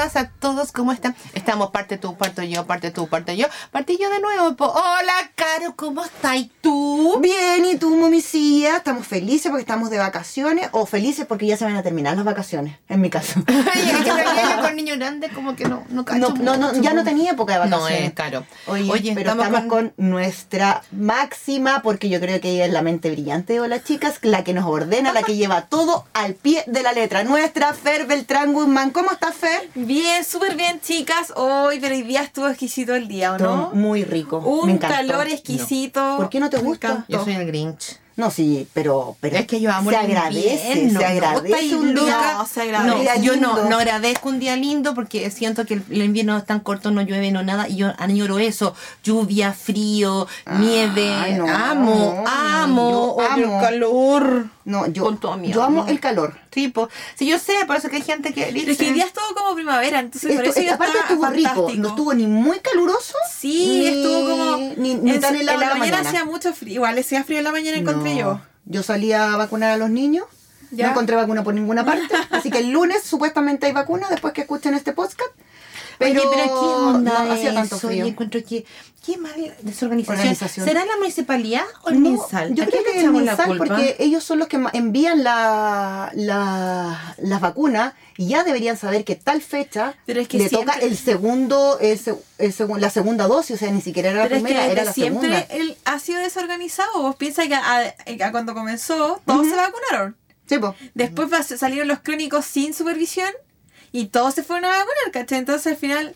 a todas, a todos, ¿cómo están? Estamos parte tú, parte yo, parte tú, parte yo, parte yo de nuevo. po. Hola, Caro, ¿cómo estás ¿Y tú? Bien, ¿y tú, momicía? Estamos felices porque estamos de vacaciones o felices porque ya se van a terminar las vacaciones, en mi caso. Oye, es que yo con niño grande como que no, no cacho No, no, no, ya no tenía época de No, vacaciones. es caro. Oye, pero estamos, con... nuestra máxima, porque yo creo que ella es la mente brillante de las chicas, la que nos ordena, la que lleva todo al pie de la letra. Nuestra Fer Beltrán Guzmán. ¿Cómo estás, Fer? Bien, súper bien, chicas. Hoy, pero hoy día estuvo exquisito el día, ¿o no? Muy rico. Un calor exquisito. ¿Por qué no te gusta? Yo soy el Grinch. No, sí, pero, pero Es que yo amo se el agradece, invierno, se agradece un día. No, se No, agradece. Día yo no, no agradezco un día lindo porque siento que el, invierno es tan corto, no llueve, no nada, y yo añoro eso, lluvia, frío, nieve, Ay, no, amo, no, amo, odio el amo. calor. No, yo, Con toda mi yo amo el calor. Tipo, si yo sé, por eso que hay gente que Pero es que día estuvo como primavera, entonces por eso aparte estuvo rico, fantástico. no estuvo ni muy caluroso. Sí, ni- estuvo como... Ni, ni en, tan en helado la, en la mañana, mañana. hacía mucho frío. Igual hacía frío en la mañana encontré No. yo. Yo salí a vacunar a los niños. Ya. No encontré vacuna por ninguna parte. así que el lunes supuestamente hay vacuna después que escuchen este podcast. Pero, Oye, pero qué onda no hacía tanto frío. Yo encuentro que qué mal desorganización. Organización. ¿Será la municipalidad o el No, MinSal? yo ¿A creo que la MinSal, porque ellos son los que envían la, la- las vacunas y ya deberían saber que tal fecha Pero es que le siempre- toca el segundo, el el la segunda dosis, o sea, ni siquiera era la es que primera, era la siempre segunda. él ha sido desorganizado. Vos piensas que a- a cuando comenzó todos se vacunaron. Sí. Después salieron los crónicos sin supervisión y todos se fueron a vacunar, ¿cachai? Entonces al final,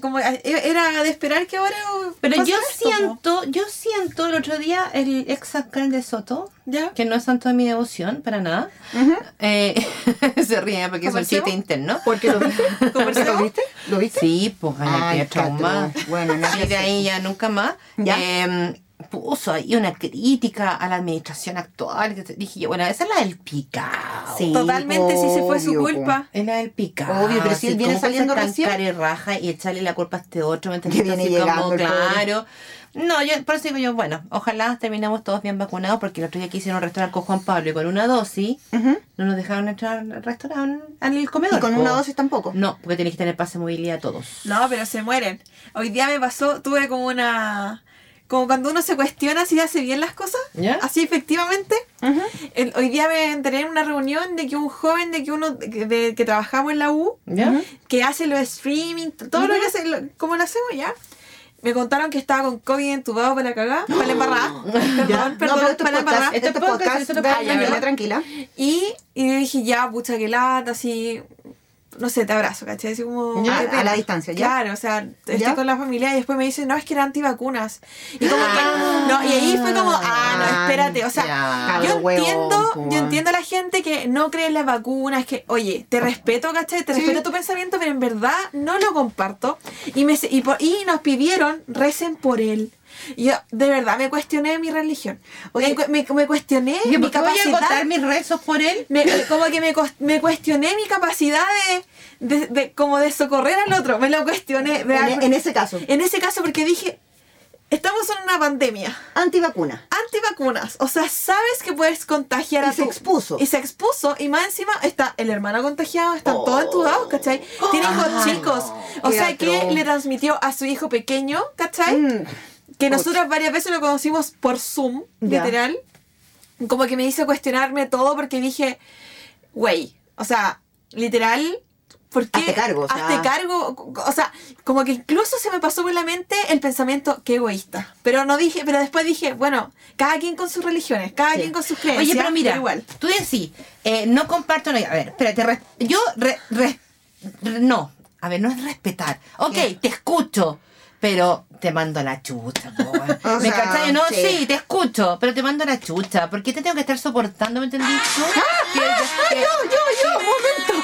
como eh, era de esperar que ahora. Pero yo esto, siento, yo siento el otro día el ex alcalde de Soto, ¿Ya? que no es santo de mi devoción, para nada. Ujú. Eh, se ríe porque es un chiste interno. ¿Por qué lo lo viste? ¿Lo viste? Sí, pues Ay, ay, qué trauma. Catro. Bueno, nada Y que de ahí ya nunca más. Ya. eh, puso ahí una crítica a la administración actual. que Dije yo, bueno, esa es la del picao. Sí, Totalmente, sí se fue su culpa. Es la del picao. Obvio, pero si él viene saliendo recién. cara y raja y echarle la culpa a este otro, ¿me? Que viene Así llegando como, claro. No, yo por eso digo yo, bueno, ojalá terminemos todos bien vacunados porque el otro día que hicieron un restaurante con Juan Pablo y con una dosis, no nos dejaron entrar al restaurante, al comedor. Y con po. una dosis tampoco. No, porque tenéis que tener pase de movilidad todos. No, pero se mueren. Hoy día me pasó, tuve como una. Como cuando uno se cuestiona si hace bien las cosas. Así efectivamente. El- hoy día me enteré en una reunión de que un joven de que uno de, de- que trabajamos en la U, que hace los streaming, todo lo que hace, lo- como lo hacemos ya. Me contaron que estaba con COVID entubado para la cagada, para la embarrada. Ya. Perdón, no, perdón, esto para la podcast, embarrada. esto es Esto es podcast, podcast, da- podcast, tranquila, ya. tranquila. Y, y yo dije, ya, pucha, que lata, así. No sé, te abrazo, ¿cachai? Así como. Ya, a la distancia, ¿ya? Claro, o sea, estoy ¿Ya? con la familia y después me dicen, no, es que eran antivacunas. Y como Ah. que. No, y ahí fue como, ah, no, espérate. O sea, Ya. yo entiendo, yo ah. entiendo a la gente que no cree en las vacunas, que, oye, te respeto, ¿cachai? Te Sí. respeto tu pensamiento, pero en verdad no lo comparto. Y, me, y, por- y nos pidieron, recen por él. Yo, de verdad, me cuestioné mi religión. Oye, me, me- me cuestioné mi ¿por qué voy a agotar mis rezos por él? me, como que me, cuestioné mi capacidad de, de, de- como de socorrer al otro, me lo cuestioné de algo- En, en ese caso, en ese caso porque dije, estamos en una pandemia, antivacuna. antivacunas, o sea, sabes que puedes contagiar Y a se tu- expuso. Y se expuso, y más encima está el hermano contagiado, están Oh. todos entubados, ¿cachai? Tiene hijos Ay, chicos, no. o Qué sea, que atroz. le transmitió a su hijo pequeño, ¿cachai? Mm. Que nosotros varias veces lo conocimos por Zoom, Ya. literal. Como que me hizo cuestionarme todo porque dije, güey, o sea, literal, ¿por qué? Hazte cargo, o sea. Hazte cargo, o sea, como que incluso se me pasó por la mente el pensamiento, qué egoísta. Pero no dije, pero después dije, bueno, cada quien con sus religiones, cada Sí. quien con sus creencias. Oye, pero mira, igual. tú decís, eh, no comparto, no, a ver, espérate, res- yo, re- re- re- no, a ver, no es respetar, ok, ¿Qué? te escucho, pero te mando a la chucha, ¿Me sea, cachai? No, sí. sí. te escucho, pero te mando a la chucha, ¿por qué te tengo que estar soportando, me entendís? tú? Que- que- Yo, yo, yo, momento.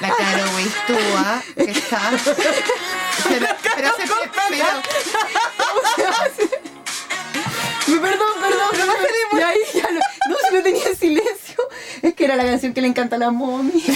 La Caro Weistúa, que está... Pero, pero, se- pero- Perdón, perdón. No, y ahí ya lo- no, si no tenía silencio. Es que era la canción que le encanta a la mommy.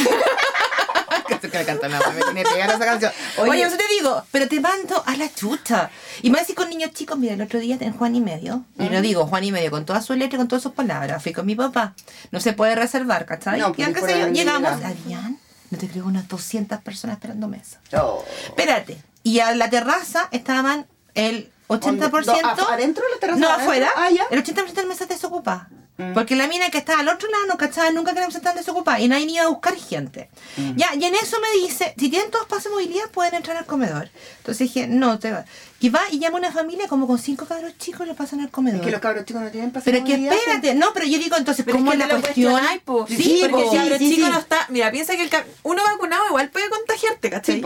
que le canta la mamá, me tiene pegada esa canción. Oye, Oye. eso te digo, pero te mando a la chucha. Y más si con niños chicos, mira, el otro día en Juan y medio, y lo digo, Juan y medio, con toda su letra y con todas sus palabras, fui con mi papá. No se puede reservar, ¿cachai? No, y pues, aunque por sea yo, llegamos, llega. habían No te creo unas 200 personas esperando mesa. Oh. Espérate. Y a la terraza estaban el 80%. ¿Dónde? ¿Do- af- adentro de la terraza? No, ¿Adentro? afuera. Ah, ya. El 80% de mesas desocupadas. Mm. Porque la mina que estaba al otro lado no cachaba nunca que la mesa estaba desocupada y nadie iba a buscar gente. Mm. Ya, y en eso me dice, si tienen todos pases de movilidad pueden entrar al comedor. Entonces dije, no, te va. Y va y llama a una familia como con cinco cabros chicos y le pasan al comedor. Es que los cabros chicos no tienen pase Pero que espérate, no, pero yo digo entonces, Pero ¿cómo es que la cuestión? po. Sí, porque po, si el sí, chico sí. no está. Mira, piensa que el uno vacunado igual puede contagiarte, ¿cachai?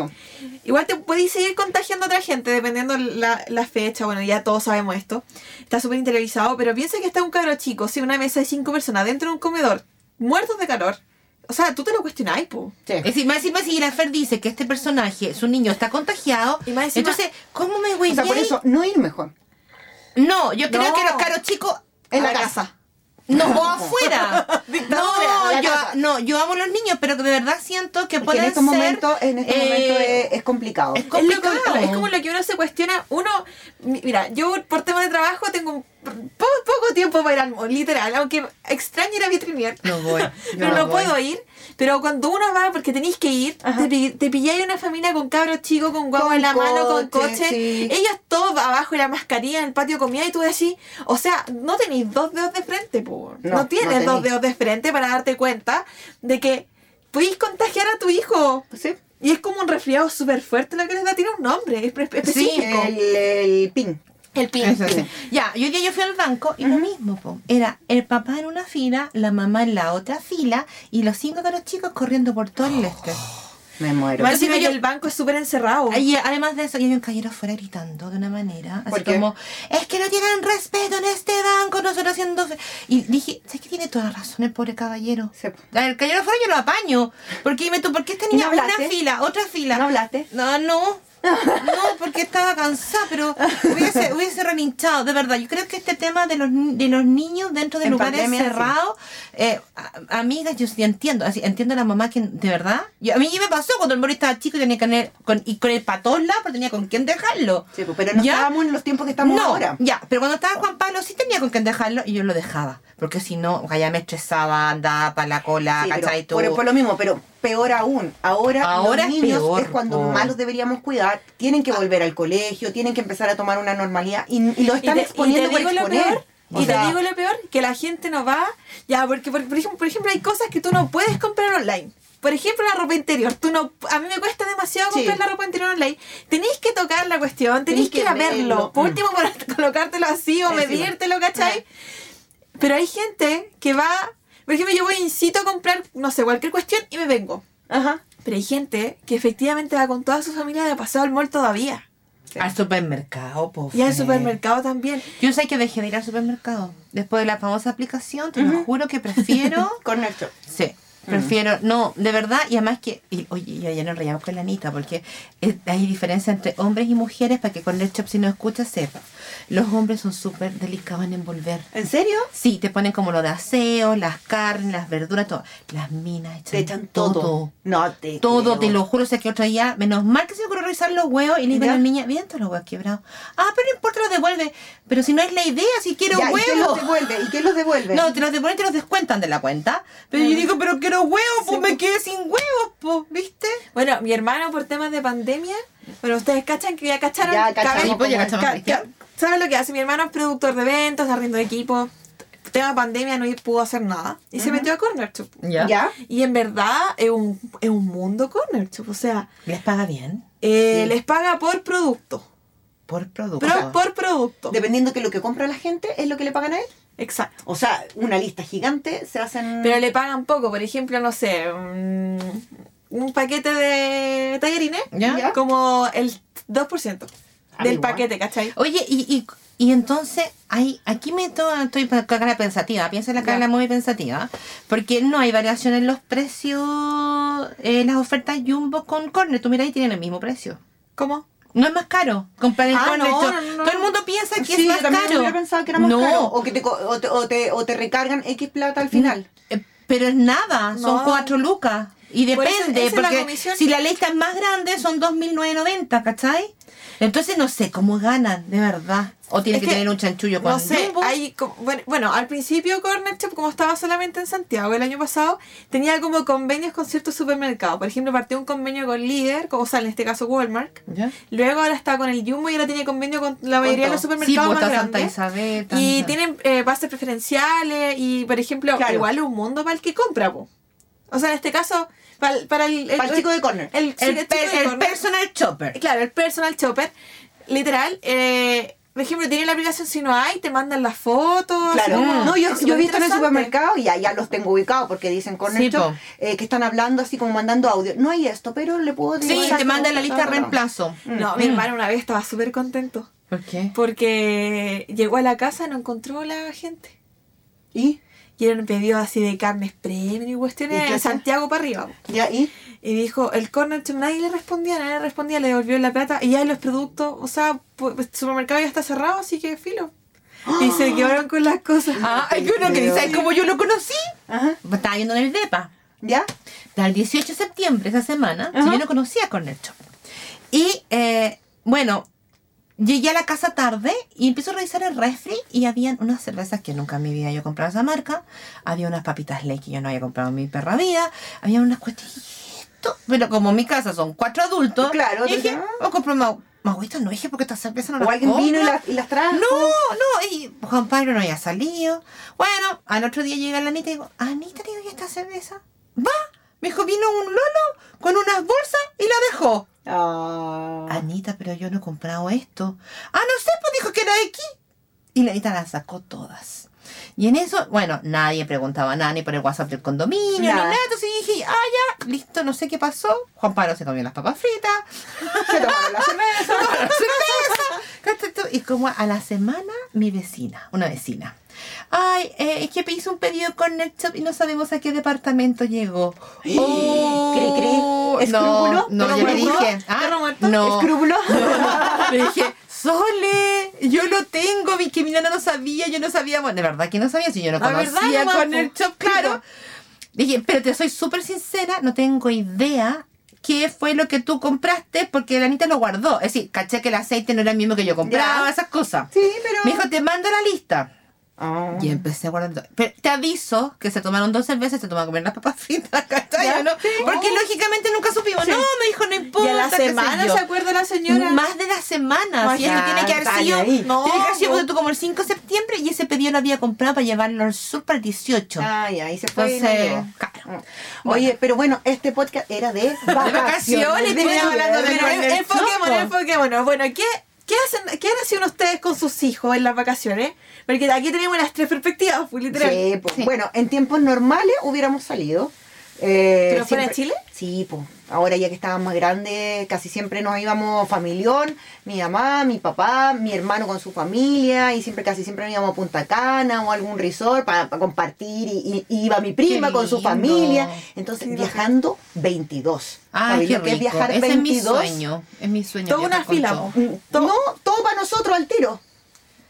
Igual te puedes seguir contagiando a otra gente dependiendo la, la fecha. Bueno, ya todos sabemos esto. Está súper interiorizado, pero piensa que está un cabro chico, sí, una mesa de cinco personas dentro de un comedor, muertos de calor. O sea, tú te lo cuestionáis, po. Sí. Es decir, más encima si la Fer dice que este personaje, su niño, está contagiado, Y más encima- entonces, ¿cómo me voy O sea, por eso, no ir mejor. No, yo creo No. que los caros chicos En A la casa. No, o afuera. A no, yo, no, yo amo a los niños, pero que de verdad siento que pueden en estos ser, momentos, en estos eh, momentos es, es complicado. es Es, lo que- complicado. es como lo que uno se cuestiona. Uno, mi- mira, yo por tema de trabajo tengo un poco tiempo para ir al mall, literal, aunque extraño ir a vitrinier. No voy, pero no no, voy. puedo ir. Pero cuando uno va, porque tenéis que ir, Ajá. te, te pilláis una familia con cabros chicos, con guagua Con en la mano, con coche, sí. Ellos todos abajo de la mascarilla en el patio comida y tú decís, o sea, no tenéis dos dedos de frente, po. No, No, no tienes dos dedos de frente para darte cuenta de que podéis contagiar a tu hijo. Sí. Y es como un resfriado súper fuerte lo que les da, tiene un nombre es pre- Sí, específico. El, el pin. El pin. Eso sí. Ya, y hoy día yo fui al banco y lo mismo, po. Era el papá en una fila, la mamá en la otra fila y los cinco caros chicos corriendo por todo el este. Me muero. Más yo- el banco es súper encerrado. Y además de eso, y había un caballero afuera gritando de una manera, así ¿Por qué? como, es que no tienen respeto en este banco, nosotros haciendo... fe-". Y dije, ¿sabes que tiene toda la razón el pobre caballero? Sí. El caballero afuera yo lo apaño, porque dime tú, ¿por qué esta ¿Y no niña una fila, otra fila? ¿No hablaste? No, no. No, porque estaba cansada, pero hubiese, hubiese relinchado, de verdad. Yo creo que este tema de los, de los niños dentro de En lugares pandemia, cerrados, eh, a- amigas, yo sí entiendo, así, entiendo a la mamá que, de verdad, yo- a mí me pasó cuando el Mori estaba chico y tenía que tener, con, y con el patón pero tenía con quién dejarlo. Sí, pues, pero no ¿Ya? estábamos en los tiempos que estamos no, ahora. Ya, pero cuando estaba Juan Pablo sí tenía con quién dejarlo y yo lo dejaba. Porque si no, ya me estresaba, andaba para la cola, Sí, pero ¿cachai? Tú. por, por lo mismo, pero peor aún. Ahora, Ahora los es niños peor, es cuando po. más los deberíamos cuidar. Tienen que volver al colegio, tienen que empezar a tomar una normalidad y, y lo Y están te, exponiendo y te digo por lo exponer. peor. O Y sea, te digo lo peor, que la gente no va, ya, porque por, por ejemplo, por ejemplo hay cosas que tú no puedes comprar online. Por ejemplo, la ropa interior. Tú no, a mí me cuesta demasiado Sí. comprar la ropa interior online. Tenéis que tocar la cuestión, Tenéis que ir a verlo. verlo. Por último, por colocártelo así o Encima. medírtelo, ¿cachai? Pero hay gente que va, por ejemplo, yo voy incito a comprar, no sé, cualquier cuestión y me vengo. Ajá. Pero hay gente que efectivamente va con toda su familia de paseo al mall todavía. Al supermercado, po. Y al supermercado también. Yo sé que dejé de ir al supermercado. Después de la famosa aplicación, te lo juro que prefiero. Corner shop. sí. Prefiero, no, de verdad, y además que, y, oye, ya, ya nos reíamos con la Anita, porque es- hay diferencia entre hombres y mujeres, para que con el shop, si no escuchas, sepa. Los hombres son súper delicados en envolver. ¿En serio? Sí, te ponen como lo de aseo, las carnes, las verduras, todo. Las minas echan, Te echan todo. No te Todo, creo. te lo juro, o sea que otro día, menos mal que se ocurrió revisar los huevos y le digo a la niña, bien todos los huevos quebrados. Ah, pero no importa, los devuelve. Pero si no es la idea, si quiero Ya, ¿Y quién los huevos. devuelve? ¿Y quién los devuelve? No, te los devuelven y te los descuentan de la cuenta. Pero yo digo, pero quiero huevos, pues me quedé sin huevos, pues, ¿viste? Bueno, mi hermano por temas de pandemia, bueno, ustedes cachan que ya cacharon. Ya cachamos pues, ya cachamos. ca- ¿Saben lo que hace? Mi hermano es productor de eventos, arriendo de equipo. Tema pandemia no pudo hacer nada. Y se metió a Corner Shop. ¿Ya? Y en verdad es un, es un mundo Corner Shop. O sea, ¿Les paga bien? eh, Sí. les paga por producto. Por producto. Pero por producto. Dependiendo que lo que compra la gente es lo que le pagan a él. Exacto. O sea, una lista gigante se hacen. Pero le pagan poco. Por ejemplo, no sé, un, un paquete de tallarines. ¿Ya? ¿Ya? Como el 2% Ah, del igual. paquete, ¿cachai? Oye, y, y, y entonces, hay, aquí me to- estoy con la cara pensativa, piensa en la cara muy pensativa, porque no hay variación en los precios, eh, las ofertas Jumbo con Corner, tú mira y tienen el mismo precio. ¿Cómo? No es más caro comprar en Ah, Corner no, Shop. no, no. Todo el mundo piensa que Sí, es yo más también caro. hubiera pensado que era más no, caro. O, que te, o, te, o, te, o te recargan X plata al final. eh, pero es nada, son cuatro lucas. Y Por eso, depende, la porque comisión. si la lista es más grande son 2.990, ¿cachai? Entonces no sé cómo ganan, de verdad. O tiene Es que, que, tener un chanchullo con No sé, Jumbo. hay como- bueno, bueno, al principio Corner Shop, como estaba solamente en Santiago el año pasado, tenía como convenios con ciertos supermercados. Por ejemplo, partió un convenio con Líder, o sea, en este caso Walmart. ¿Ya? Luego ahora está con el Jumbo y ahora tiene convenio con la mayoría de los todo. Sí, supermercados pues más está Santa grandes. Isabel. Y tienen eh, bases preferenciales y, por ejemplo, Claro. igual un mundo para el que compra, po. O sea, en este caso, para, el- para el, Para el chico de corner. El, sí, el, el per- chico de el corner. personal chopper. Claro, el personal shopper, literal, eh, por ejemplo, tiene la aplicación si no hay, te mandan las fotos. Claro, no, yo, he visto en el supermercado y ya, ya los tengo ubicados porque dicen Corner Sí, po. eh, que están hablando así como mandando audio. No hay esto, pero le puedo Sí, decir. te mandan la lista de reemplazo. No, mi hermano una vez estaba súper contento ¿Por qué? porque llegó a la casa y no encontró a la gente. ¿Y? Y eran pedidos así de carnes premium y ¿Y cuestiones de? Santiago para arriba. ¿Ya? ¿Y? Y dijo, el corner nadie le respondía, nadie le respondía, le devolvió la plata y ya los productos, o sea, el supermercado ya está cerrado, así que filo. Y se quedaron con las cosas. Ah, hay uno que dice, como yo lo conocí. Ajá. Estaba viendo en el DEPA. ¿Ya? Del 18 de septiembre, esa semana, Ajá. yo no conocía a Corner Shop. Y, eh, bueno, llegué a la casa tarde y empiezo a revisar el refri y habían unas cervezas que nunca en mi vida yo compraba esa marca. Había unas papitas ley que yo no había comprado en mi perra vida. Había unas cuestiones. Pero como en mi casa son cuatro adultos, Claro, y dije, entonces, voy a comprar más. Magüita no dije porque esta cerveza no O la alguien vino y compro". las, y las trajo. No, no, y Juan Pablo no había salido. Bueno, al otro día llega la Anita y digo, Anita, le doy esta cerveza. Va, me dijo, vino un lolo con unas bolsas y la dejó. Ah. Anita, pero yo no he comprado esto. Ah, no sé, pues dijo que era X. Y la Anita las sacó todas. Y en eso, bueno, nadie preguntaba nada ni por el WhatsApp del condominio, ni Nada. Entonces dije, ah, ya, listo, no sé qué pasó. Juan Pablo se comió las papas fritas. Se tomaron la cerveza. la cerveza. ¿Cachai tú? Y como a la semana, mi vecina, una vecina. Ay, eh, es que hice un pedido con NetShop y no sabemos a qué departamento llegó. Oh, ¿Cree, cree? No, ¿Escrúpulo? no, ¿Perro yo le dije. Ah, no. ¿Escrúpulo? Le dije, Sole, yo lo tengo, vi que mi nana no sabía, yo no sabía, bueno, de verdad que no sabía, si yo no verdad, conocía nomás, con el shop, claro. Dije, pero te soy súper sincera, no tengo idea qué fue lo que tú compraste porque la Anita lo guardó. Es decir, caché que el aceite no era el mismo que yo compraba, Ya. esas cosas. Sí, pero. Me dijo, te mando la lista. Ah. Y empecé a guardar. todo. Pero te aviso que se tomaron dos cervezas y se tomaron a comer las papas fritas, ¿no? sí. Porque lógicamente nunca supimos. Sí. No, me dijo, no importa. y a la semana se acuerda la señora. Más de la semana. Si eso tiene que haber sido. No, tiene que haber sido como el 5 de septiembre y ese pedido lo había comprado para llevarlo al sur para el 18. Ay, ahí se fue. no Entonces, claro. Oye, pero bueno, este podcast era de vacaciones. vacaciones, de hablando de en- el enfoquémonos, chopo. enfoquémonos. Bueno, ¿qué, qué, hacen, ¿qué hacen ustedes con sus hijos en las vacaciones? Porque aquí tenemos las tres perspectivas, pues, literal. Sí, pues, Sí. bueno, en tiempos normales hubiéramos salido. Eh, ¿Pero fuera de Chile? Sí, pues. Ahora ya que estábamos más grandes, casi siempre nos íbamos familión, mi mamá, mi papá, mi hermano con su familia, y siempre, casi siempre nos íbamos a Punta Cana o a algún resort para compartir, y, y- y iba mi prima con su familia. Entonces, Qué viajando 22. Ay, ¿Sabéis qué lo que es rico. viajar Ese 22? es mi sueño. Es mi sueño. Toda una fila, todo. po. Todo- No, todo para nosotros al tiro.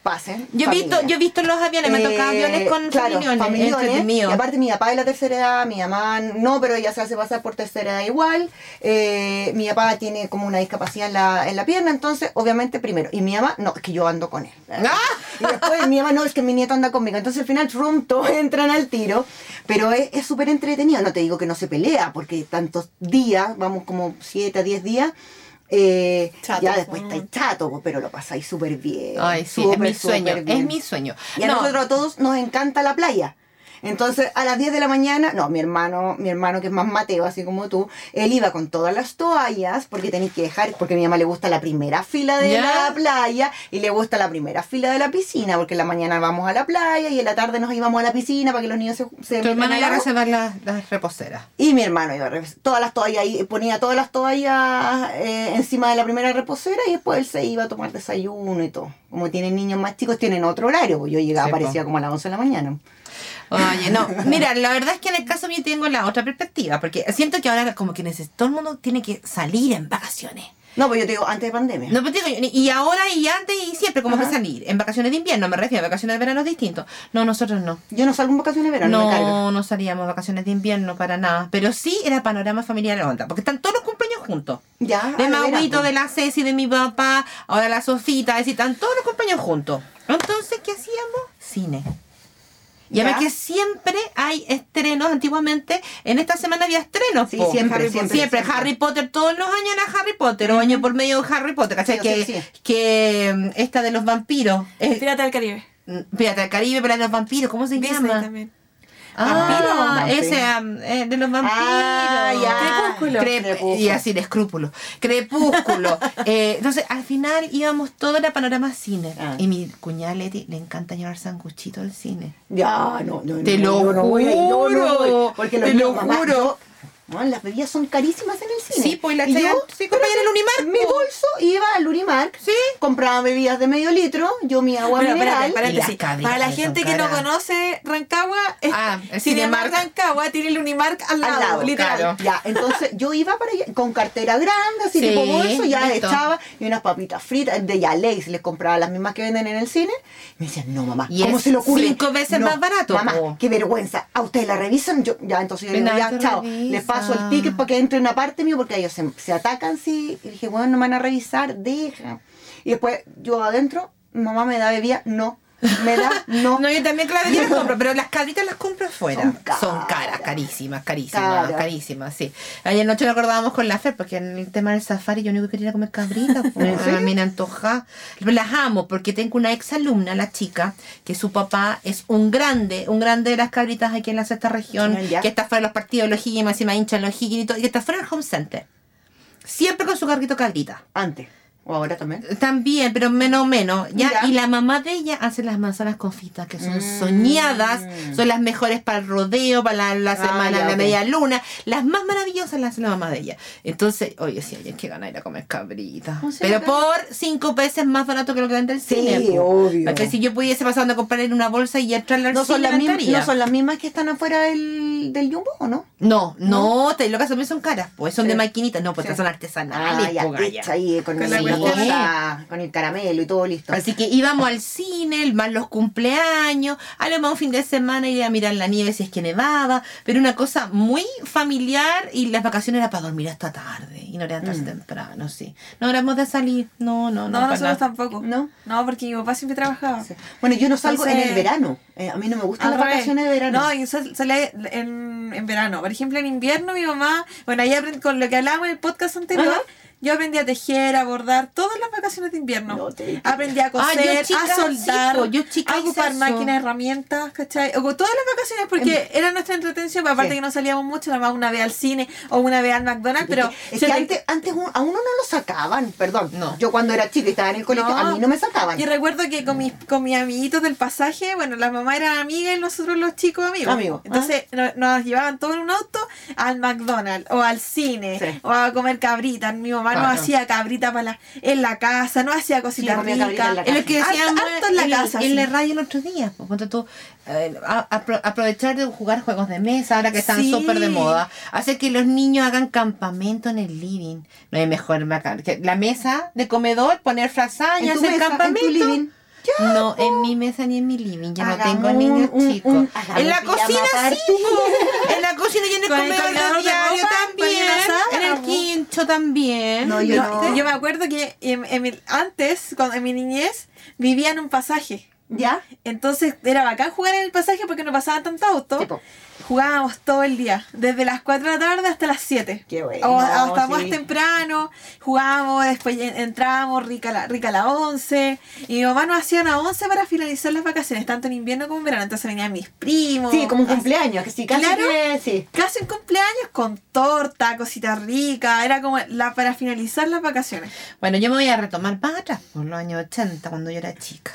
Pasen. Yo he, visto, yo he visto los aviones, me tocaba Eh, aviones con claro, familiones. Y aparte mi papá es la tercera edad, mi mamá no, pero ella se hace pasar por tercera edad igual. Eh, mi papá tiene como una discapacidad en la, en la pierna, entonces obviamente primero. Y mi mamá, no, es que yo ando con él. ¡Ah! Y después mi mamá, no, es que mi nieto anda conmigo. Entonces al final, rum, todos entran al tiro. Pero es es súper entretenido. No te digo que no se pelea, porque tantos días, vamos como 7 a 10 días. Eh, Chato. ya después estáis chato, po, pero lo pasáis súper bien. Ay, sí, es súper, mi sueño. Es mi sueño. Y a No, nosotros a todos nos encanta la playa. Entonces, a las 10 de la mañana, no, mi hermano, mi hermano que es más Mateo, así como tú, él iba con todas las toallas, porque tenéis que dejar, porque a mi mamá le gusta la primera fila de Ya. la playa y le gusta la primera fila de la piscina, porque en la mañana vamos a la playa y en la tarde nos íbamos a la piscina para que los niños se, se Tu hermana iba a reservar las, las reposeras. Y mi hermano iba a revis- todas las toallas ahí, ponía todas las toallas eh, encima de la primera reposera y después él se iba a tomar desayuno y todo. Como tienen niños más chicos, tienen otro horario. pues Yo llegaba, Sí, parecía como a las 11 de la mañana. Oye, no, mira, la verdad es que en el caso mío tengo la otra perspectiva, porque siento que ahora como que todo el mundo tiene que salir en vacaciones. No, pues yo te digo, antes de pandemia. No, pues digo, yo, y ahora y antes y siempre, como Ajá. que salir. En vacaciones de invierno, me refiero, a vacaciones de verano es distinto. No, nosotros no. Yo no salgo en vacaciones de verano, me cargo. No, no salíamos vacaciones de invierno para nada. Pero sí era panorama familiar onda, porque están todos los cumpleaños juntos. Ya, De ah, Maguito, de la Ceci, de mi papá, ahora la Sofita, es decir, están todos los cumpleaños juntos. Entonces, ¿qué hacíamos? Cine. Y Ya. además que siempre hay estrenos, antiguamente, en esta semana había estrenos. Sí, po. siempre, Harry siempre, Siempre, siempre. Harry Potter, todos los años era Harry Potter, o año por medio de Harry Potter, ¿cachai? Sí, o que, sea, sí. que mm, esta de los vampiros, es, Pirata del Caribe. mm, Pirata del Caribe, pero de los vampiros, ¿cómo se Disney llama? también. Ah, ese um, eh, de los vampiros. Ah, ya. Crepúsculo. Crep- Crepúsculo. Y así de escrúpulo. Crepúsculo. Eh, entonces, al final íbamos todo era panorama cine. Ah. Y mi cuñada Leti le encanta llevar sanguchito al cine. Ya, no, no. Te no, lo no no juro, voy, porque los te lo juro. No, las bebidas son carísimas en el cine. Sí, pues, la Y yo, sí, compré en el Unimark, Mi po. bolso iba al Unimark, Sí. compraba bebidas de medio litro, yo mi agua Bueno, mineral. espérate, las cabritas Para la gente que no conoce Rancagua, Ah, el Cinemark. Rancagua tiene el Unimark al lado, al lado, literal. claro. Ya, entonces yo iba para allá con cartera grande, así Sí, tipo bolso, ya listo. echaba y unas papitas fritas de Yaleis, les compraba las mismas que venden en el cine. Y me decían, no mamá, Y ¿cómo se le ocurre? cinco veces No, más barato, Mamá, qué vergüenza. ¿A ustedes la revisan? Yo, ya, entonces yo le digo, ya, chao. Les paso el ticket para que entre en una parte mío porque ellos se, se atacan, sí. Y dije, bueno, no me van a revisar, deja. Y después yo adentro, mamá me da bebida, no. Me da, no. No, yo también claro, yo las compro, pero las cabritas las compro afuera. Son Son caras. carísimas, carísimas, carísimas, sí. Ayer noche lo acordábamos con la Fer, porque en el tema del safari yo único quería ir a comer cabritas, pues, ¿En serio? a mí me antoja. Las amo, porque tengo una ex alumna, la chica, que su papá es un grande, un grande de las cabritas aquí en la sexta región, Ya. que está fuera de los partidos de los Higgins, encima hincha los Higgins y todo, y que está fuera del home center. Siempre con su carrito cabrita. Antes. O ahora también. También, pero menos menos. ¿ya? Ya. Y la mamá de ella hace las manzanas confitas, que son Mm. soñadas, son las mejores para el rodeo, para la, la Ah, semana, ya, la ok. media luna. Las más maravillosas las hace la mamá de ella. Entonces, oye, sí, hay que ganar ir a comer cabrita. O sea, pero por cinco veces más barato que lo que vende el Sí, cine. po. obvio. Porque si yo pudiese pasar a comprar en una bolsa y entrarle al No son, cine, las mismas, no son las mismas que están afuera del, del Jumbo, ¿o no? No, no, te lo que son caras, pues son Sí. de maquinitas, no, pues Sí. son artesanales, Ah, ya, ahí con, Con el la cosa, con el caramelo y todo listo. Así que íbamos al cine, el más los cumpleaños, a lo más un fin de semana ir a mirar la nieve si es que nevaba, pero una cosa muy familiar y las vacaciones era para dormir hasta tarde y no levantarse temprano, sí. No éramos de salir, no, no, no. No, nosotros nada. tampoco. ¿No? No, porque mi papá siempre trabajaba. Sí. Bueno, yo no salgo en el verano. Eh, a mí no me gustan las revés. vacaciones de verano. No, yo sal- salía en, en verano. Por ejemplo, en invierno mi mamá, bueno, ahí aprendí, con lo que hablábamos en el podcast anterior, Ajá. Yo aprendí a tejer, a bordar, todas las vacaciones de invierno. No te- aprendí a Ah, coser, chica, a soldar, sí, po, yo chica a ocupar eso. máquinas, herramientas, ¿cachai? O todas las vacaciones porque era nuestra entretención, pero aparte Sí. que no salíamos mucho, nada más una vez al cine o una vez al McDonald's, pero... es que te- antes, antes un- a uno no lo sacaban, perdón. No. Yo cuando era chica y estaba en el colegio, No. a mí no me sacaban. Y recuerdo que con mis, con mis amiguitos del pasaje, bueno, la mamá era amiga y nosotros los chicos amigos. Amigos, Entonces no- nos llevaban todos en un auto al McDonald's o al cine Sí. o a comer cabritas. Mi mamá Claro. no hacía cabrita para la, en la casa, no hacía cositas cabrita ricas. en la Es lo que harto en la en, casa. en sí. la radio el otro día. Pues, ponte tú, eh, a- apro- aprovechar de jugar juegos de mesa ahora que están Sí. súper de moda. Hacer que los niños hagan campamento en el living. No hay mejor que la mesa de comedor, poner frazaña, En tu hacer mesa, en tu campamento. living. Ya, no, en mi mesa ni en mi living. Ya no Hagamos tengo niños un- chicos. un- en la cocina sí. En la cocina y en el comedor de diario también. En el quincho también. No, yo Yo, no. yo me acuerdo que en- en mi- antes, cuando, en mi niñez, vivía en un pasaje. ¿Ya? Entonces era bacán jugar en el pasaje porque no pasaban tantos autos. Tipo. Jugábamos todo el día, desde las 4 de la tarde hasta las 7. Qué bueno, O hasta sí. más temprano, jugábamos, después en- entrábamos rica la, rica la 11. Y mi mamá nos hacía una 11 para finalizar las vacaciones, tanto en invierno como en verano. Entonces venían mis primos. Sí, como un así- cumpleaños, que sí, casi Claro. que sí. Casi un cumpleaños con torta, cositas ricas. Era como la para finalizar las vacaciones. Bueno, yo me voy a retomar para atrás, por los años 80, cuando yo era chica.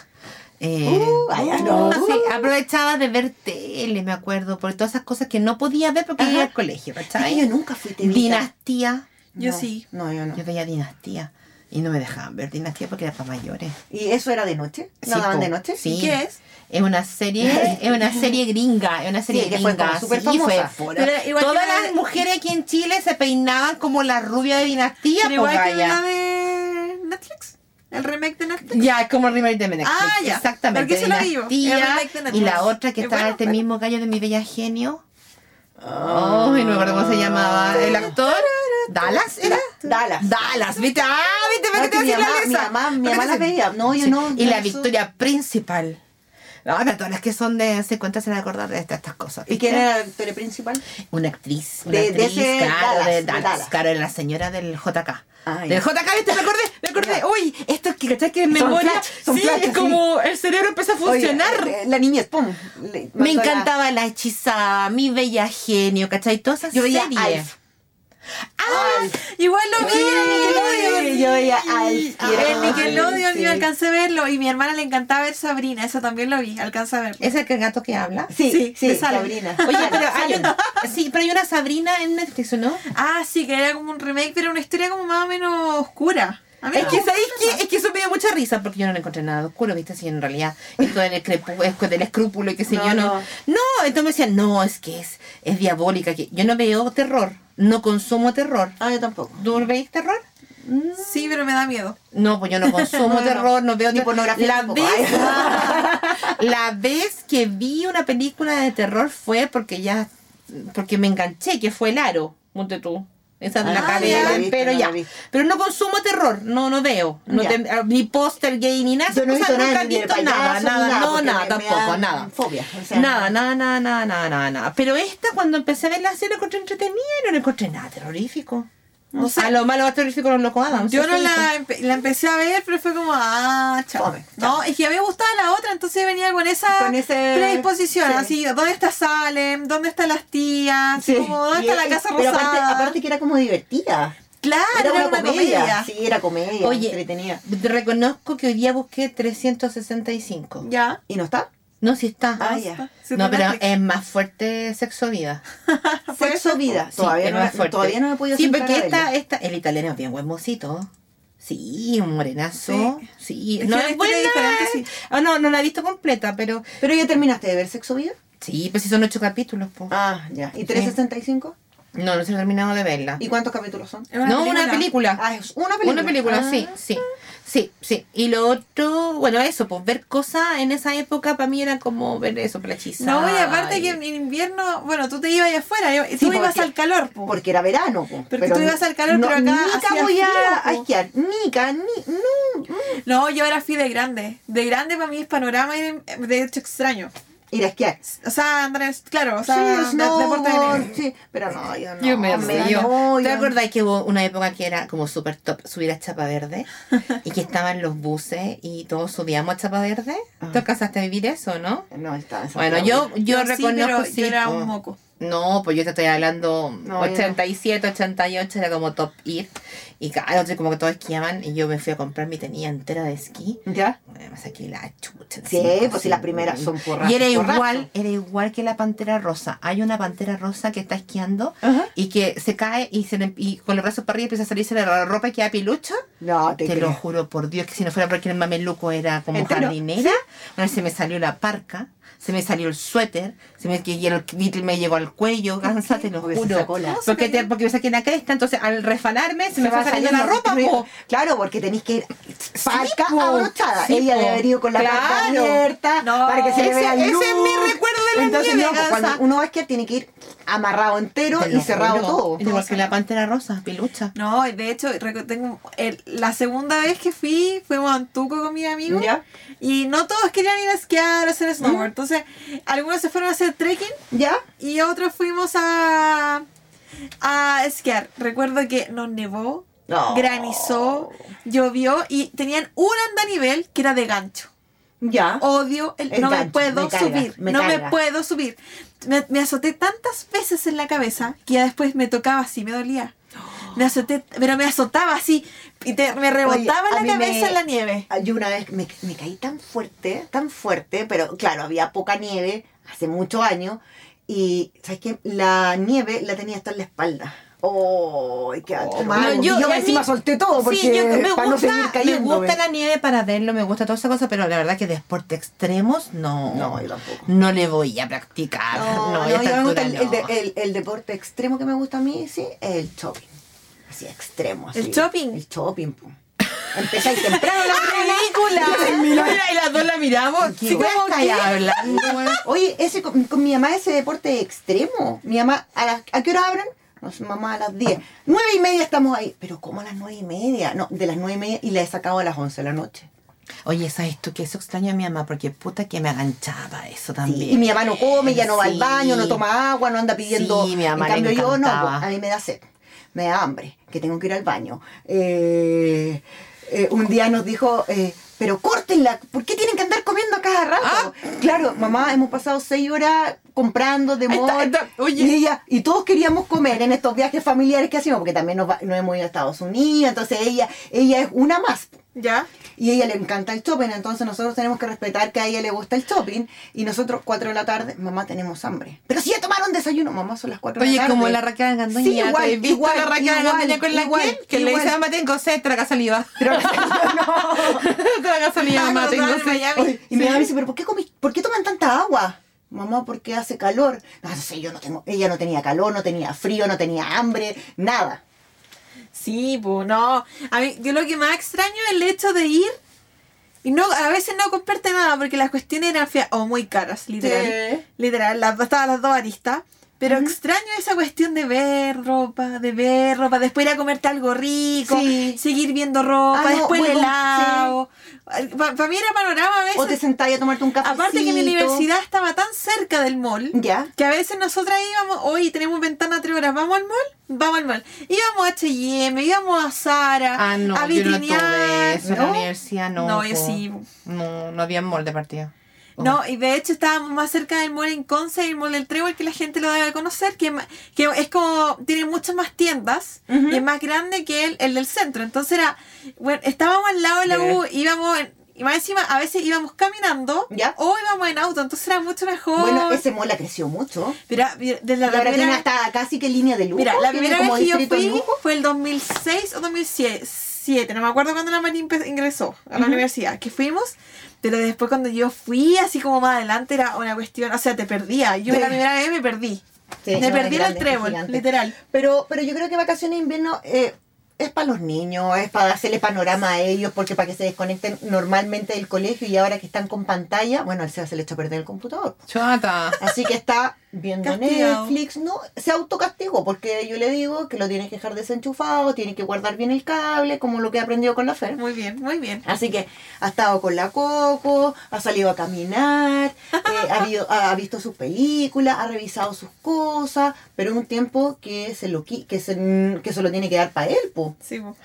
Eh, Uh, ay, ay, no. sí, aprovechaba de ver tele, me acuerdo, por todas esas cosas que no podía ver porque iba al colegio, yo nunca fui. Dinastía. Yo No, sí. No, yo no. Yo veía Dinastía y no me dejaban ver Dinastía porque era para mayores. ¿Y eso era de noche? ¿No Sí, daban de noche? Sí. ¿Qué es? Es una serie, es una serie gringa, es una serie Sí, que fue gringa. sí, famosa. fue Todas las de- mujeres aquí en Chile se peinaban como la rubia de Dinastía, Pero igual que galla. la de Netflix? ¿El remake de Netflix? Ya, es como el remake de Netflix. Ah, ya. Exactamente. Porque eso lo de la de y la otra que Es estaba bueno, este mismo gallo de mi bella genio. Ay, no me acuerdo cómo se llamaba. El actor. ¿Dallas era? Dallas. Dallas, ¿viste? Ah, ¿viste? ¿Para No, qué te mi mamá- la mi mamá- mi ¿Para qué mamá decía? veía. No, yo no, Y la victoria principal. No, pero todas las que son de 50 se van a acordar de estas, estas cosas. ¿Y quién era la actora principal? Una actriz. Una De- de actriz, ese claro, Dallas, de de Dallas. Dallas. Claro, era la señora del JK. Ah. JK, ¿viste? Me acordé, me acordé. Ya. Uy, esto es que, ¿cachai? Que en memoria. flash, sí, flash, es sí. como el cerebro empieza a funcionar. Oye, eh, la niñez, pum. le- me la- encantaba la hechizada, mi bella genio, ¿cachai? Todas esas Yo veía series. Alf. ¡Ah! Igual lo vi en Nickelodeon. yo veía Alf. en Nickelodeon sí. yo alcancé a verlo y mi hermana le encantaba ver Sabrina, eso también lo vi, alcancé a verlo. ¿Es el gato que habla? Sí, Sí, sí. Sabrina. Oye, pero hay una, sí, pero hay una Sabrina en Netflix, ¿o ¿no? Ah, sí, que era como un remake, pero una historia como más o menos oscura. Es que, ¿sabéis qué? Es que eso me dio mucha risa porque yo no le encontré nada de oscuro, ¿viste? Si en realidad esto del, esto del escrúpulo y qué sé No, yo, no. no. No, entonces me decían, no, es que es, es diabólica. que Yo no veo terror, no consumo terror. Ah, yo tampoco. ¿Tú veis terror? Sí, pero me da miedo. No, pues yo no consumo terror, no veo Ni pornografía La vez, la vez que vi una película de terror fue porque ya, porque me enganché, que fue el aro, monte tú. Esa de la Ah, la visto, pelo, no la ya. Pero no consumo terror, no, no veo. No te- ah, ni póster gay ni nada. Yo no he visto nunca he visto nada, nada, nada, no, nada, tampoco, nada. fobia, o sea, nada, nada, nada, nada, nada, nada. Pero esta, cuando empecé a ver la serie, la encontré entretenida y no le encontré nada terrorífico. No sé. A lo malo más terrorífico los locos Adams. Yo no la, empe- la empecé a ver, pero fue como, ah, chao. No, es que a mí me gustaba la otra, entonces venía con esa Con ese- predisposición, sí. así, ¿dónde está Salem? ¿Dónde están las tías? Sí. Como, ¿Dónde Y- está la casa pero rosada? aparte, aparte que era como divertida. claro, Era una, comedia. Sí, era comedia. Oye, entretenida. te reconozco que hoy día busqué 365. Ya. ¿Y no está? No, sí está. Ah, ya. Sí, No, pero es más fuerte sexo vida. Sexo vida. Sí, todavía, no, fuerte. todavía no me he podido Sí, porque esta, esta, el italiano es bien buen mocito. Sí, un morenazo. Sí, Es no es buena. sí. Ah, no, no la he visto completa, pero ¿Pero ya terminaste de ver Sexo Vida? sí, pues sí son ocho capítulos, po. Ah, ya. ¿Y 365? No, no se ha terminado de verla. ¿Y cuántos capítulos son? Una no, película. una película. Ah, es una película. Una película, Ah. sí, sí. Sí, sí. Y lo otro, bueno, eso, pues ver cosas en esa época para mí era como ver eso, la hechiza. No, y aparte que en invierno, bueno, tú te ibas allá afuera, Sí, tú ibas al calor, po. Porque era verano, po. Porque tú ibas al calor, no, pero acá Nica voy a, frío, a po. esquiar. Nica, ni, no. mm. No, yo ahora fui de grande. De grande para mí es panorama de hecho extraño. Ir a esquiar. O sea, Andrés, claro, o sea, sí, de- deporte de sí, pero no, yo no. Yo me no, ¿Te yo- acordás que hubo una época que era como súper top subir a Chapa Verde? y que estaban los buses y todos subíamos a Chapa Verde. ¿Tú Ajá. alcanzaste a vivir eso, no? No, está en Bueno, yo, yo Yo sí, reconozco pero sí, yo era un moco. No, pues yo te estoy hablando No, yo 87, 88, era como top ir. Y claro, entonces como que todos esquiaban y yo me fui a comprar mi tenía entera de esquí. ¿Ya? Me saqué la chucha. Sí, pues si las primeras son porrazos. Y era igual, era igual que la pantera rosa. Hay una pantera rosa que está esquiando Ajá. y que se cae y, se le- y con los brazos para arriba empieza a salirse la ropa y queda pilucha. No, te, Te, lo juro por Dios que si no fuera porque el mameluco era como ¿Entero? jardinera, bueno, se me salió la parca, se me salió el suéter, se me, que el me llegó al cuello, gansa, te lo Porque se juro. Porque, te, porque me saqué la cresta, entonces al refalarme se, me va fue saliendo la ropa, po. Claro, porque tenéis que ir parca po. abrochada. Sí, Ella po. debe haber ido con la Claro. parca abierta No. para que se le Ese- vea el ese es mi recuerdo de la Entonces, nieve, no, cuando uno va a esquiar tiene que ir amarrado entero Te y cerrado juro. todo. Es igual que la pantera rosa, pilucha. No, de hecho, tengo el- la segunda vez que fui, fuimos a Antuco con mis amigos. ¿Ya? Y no todos querían ir a esquiar, a hacer snowboard. Entonces, algunos se fueron a hacer trekking ¿Ya? y otros fuimos a, a esquiar. Recuerdo que nos nevó, No. granizó, llovió y tenían un andanivel que era de gancho. ¿Ya? Odio, el, El no me puedo me carga, subir, me no carga. me puedo subir. Me, me azoté tantas veces en la cabeza que ya después me tocaba así, me dolía. Me azoté, pero me azotaba así y te- me rebotaba Oye, la cabeza me- en la nieve. Ah, Yo una vez me, me caí tan fuerte, tan fuerte, pero claro, había poca nieve hace muchos años y, ¿sabes qué? La nieve la tenía hasta en la espalda. ¡Oh! ¡Qué No, mal! yo- yo, mí- encima solté todo porque sí, yo, me, para no gusta, me gusta la nieve para verlo, me gusta toda esa cosa, pero la verdad que de deporte extremos no, No, yo tampoco. no le voy a practicar. No, No, no, a yo me gusta el, el no. de- el- el deporte extremo que me gusta a mí, sí, es el shopping. Así, extremo. Así. ¿El shopping? El shopping, po. Empezáis temprano la ¡Película! y las dos la miramos. ¿Qué Sí, weá ¿cómo estáis que- hablando? Oye, ese, con, con mi mamá ese deporte extremo. Mi mamá, ¿a, ¿a qué hora abren? No sé, mamá, a las 10. Nueve y media estamos ahí. Pero ¿cómo a las nueve y media? No, de las nueve y media y la he sacado a las 11 de la noche. Oye, ¿sabes tú que eso extraño a mi mamá? Porque puta que me aganchaba eso Sí, también. y mi mamá no come, ya no va al baño, no toma agua, no anda pidiendo. Sí, mi mamá en le cambio yo no, a mí me da sed, me da hambre, que tengo que ir al baño. Eh, eh, un día nos dijo, eh, pero córtenla, ¿por qué tienen que andar comiendo a cada rato? Ah. Claro, mamá, hemos pasado seis horas comprando de. Oye. Y ella, y todos queríamos comer en estos viajes familiares que hacíamos, porque también nos, va- nos hemos ido a Estados Unidos, entonces ella, ella es una más. ¿Ya? Y a ella le encanta el shopping, entonces nosotros tenemos que respetar que a ella le gusta el shopping. Y nosotros, 4 de la tarde, mamá, tenemos hambre. Pero si ya tomaron desayuno, mamá, son las 4 de la Oye, tarde. como la Raquel Gandoña. Sí, igual, ¿tú has visto igual, la Raquel igual, Gandoña con la igual? Que le dice, mamá, tengo sed, traga saliva. Pero- traga saliva, Ah, mamá, cuando tengo estaban en sed. Oye, y mi Sí. mamá dice, pero ¿por qué, comi- ¿por qué toman tanta agua? Mamá, porque hace calor. No, no sé, yo no tengo, ella no tenía calor, no tenía frío, no tenía hambre, nada. Sí, pues no. A mí, yo lo que más extraño es el hecho de ir y no, a veces no comprarte nada porque las cuestiones eran feas o muy caras, literal. Sí. Literal, las, estaban las dos aristas. Pero extraño esa cuestión de ver ropa, de ver ropa, después ir a comerte algo rico, Sí. seguir viendo ropa, Ah, no, después el helado. Para mí era panorama a veces. O te sentáis a tomarte un café. Aparte que mi universidad estaba tan cerca del mall Ya. que a veces nosotras íbamos, hoy tenemos ventana tres horas, ¿vamos al mall? Vamos al mall. Íbamos a H&M, íbamos a Zara, Ah, no, a yo no vitrinear. tuve eso en la ¿no? universidad, no. No, yo sí. No, no había molde partida. No, y de hecho estábamos más cerca del mall en Conce y el mall del Trébol, que la gente lo debe conocer, que, que es como, tiene muchas más tiendas y es más grande que el, el del centro. Entonces era, bueno, estábamos al lado de la U, íbamos, en- y más encima a veces íbamos caminando Ya. o íbamos en auto, entonces era mucho mejor. Bueno, ese mola creció mucho. Mira, mira, desde la tiene primera- hasta casi que línea de lujo. Mira, la primera vez que yo fui fue el 2006 o 2007, no me acuerdo cuando la Marín empe- ingresó a la universidad, que fuimos, pero después cuando yo fui, así como más adelante, era una cuestión, o sea, te perdía. Yo Sí. la primera vez me perdí. Sí, me perdí en el trébol, literal. Pero, pero yo creo que vacaciones de invierno eh, es para los niños, es para hacerle panorama a ellos, porque para que se desconecten normalmente del colegio y ahora que están con pantalla, bueno, al Seba se le echó a perder el computador. Chata. Así que está viendo Castigado. Netflix, no, se autocastigó, porque yo le digo que lo tiene que dejar desenchufado, tiene que guardar bien el cable, como lo que he aprendido con la Fer. Muy bien, muy bien. Así que ha estado con la Coco, ha salido a caminar, eh, ha, habido- ha visto sus películas, ha revisado sus cosas, pero en un tiempo que se lo, que se, que se lo tiene que dar para él, po. Sí, po.